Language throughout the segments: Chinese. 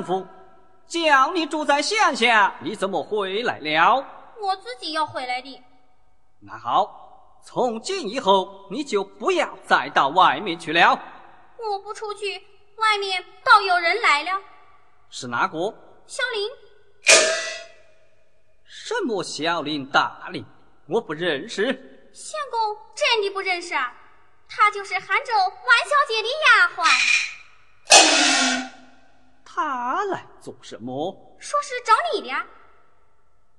丈夫，叫你住在乡下，你怎么回来了？我自己要回来的。那好，从今以后你就不要再到外面去了。我不出去，外面倒有人来了。是哪个？小林。什么小林大林？我不认识。相公真的不认识啊？她就是杭州万小姐的丫鬟。她来做什么？说是找你的。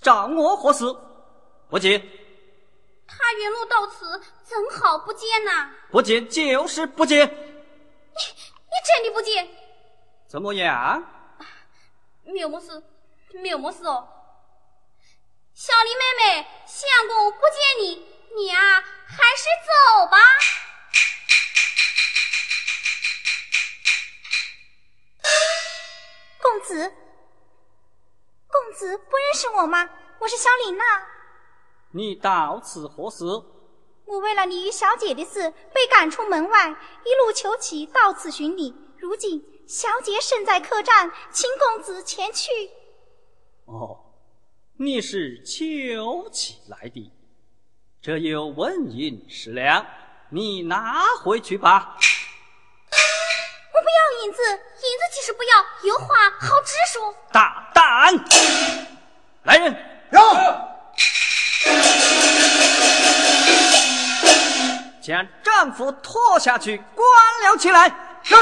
找我何事？不见。他原路到此，怎好不见呢？不见就是不见。你你真的不见？怎么样？没有么事，没有么事哦。小林妹妹，相公不见你，你啊，还是走吧。子，公子不认识我吗？我是小林娜。你到此何事？我为了你与小姐的事，被赶出门外，一路求乞到此寻你。如今小姐身在客栈，请公子前去。哦，你是求乞来的，这有纹银十两，你拿回去吧。银子，银子即使不要，有话好直说。大胆！来人，让。将丈夫拖下去，关了起来。是。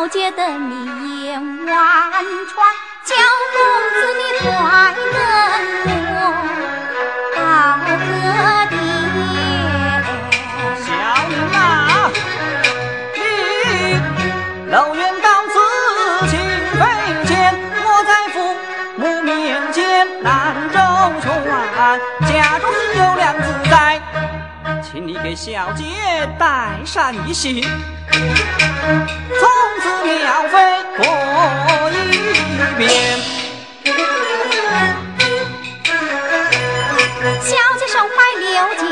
小姐的你言婉传，叫公子你快跟我到个店。小女啊，你楼远到此情非浅，我在父母面前难周全，家中有两子在，请你给小姐带上一信。从此鸟飞过一遍，小姐身怀六甲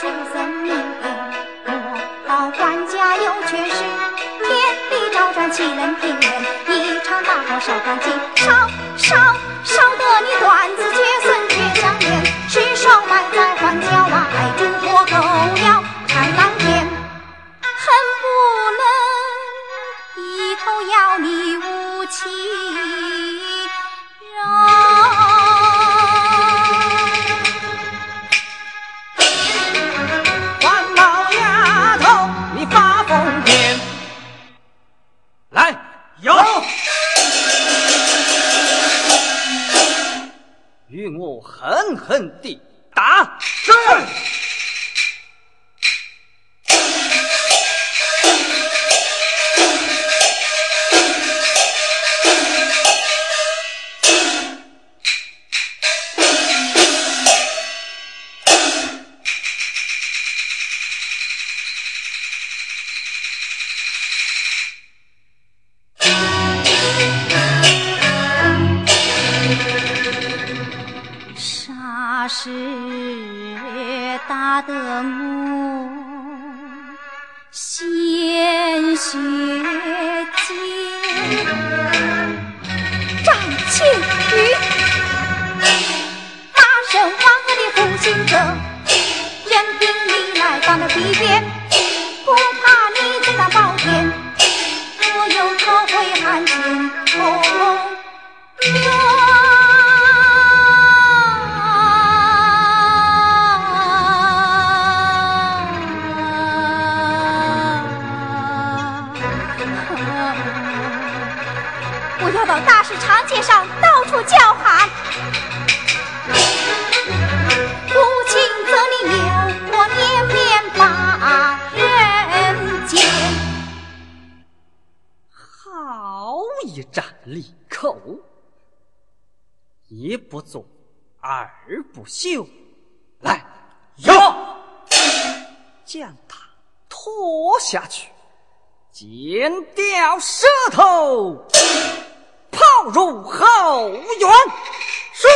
是怎命的？我到官家有却是天地昭彰，岂能平人？一场大火烧干净，烧。与我狠狠地打！是。是打得我鲜血。我要到大市长街上到处叫喊，不请则你有我年面把人间。好一战利口！一不做，二不休。来，要将他拖下去，剪掉舌头，炮入后园。是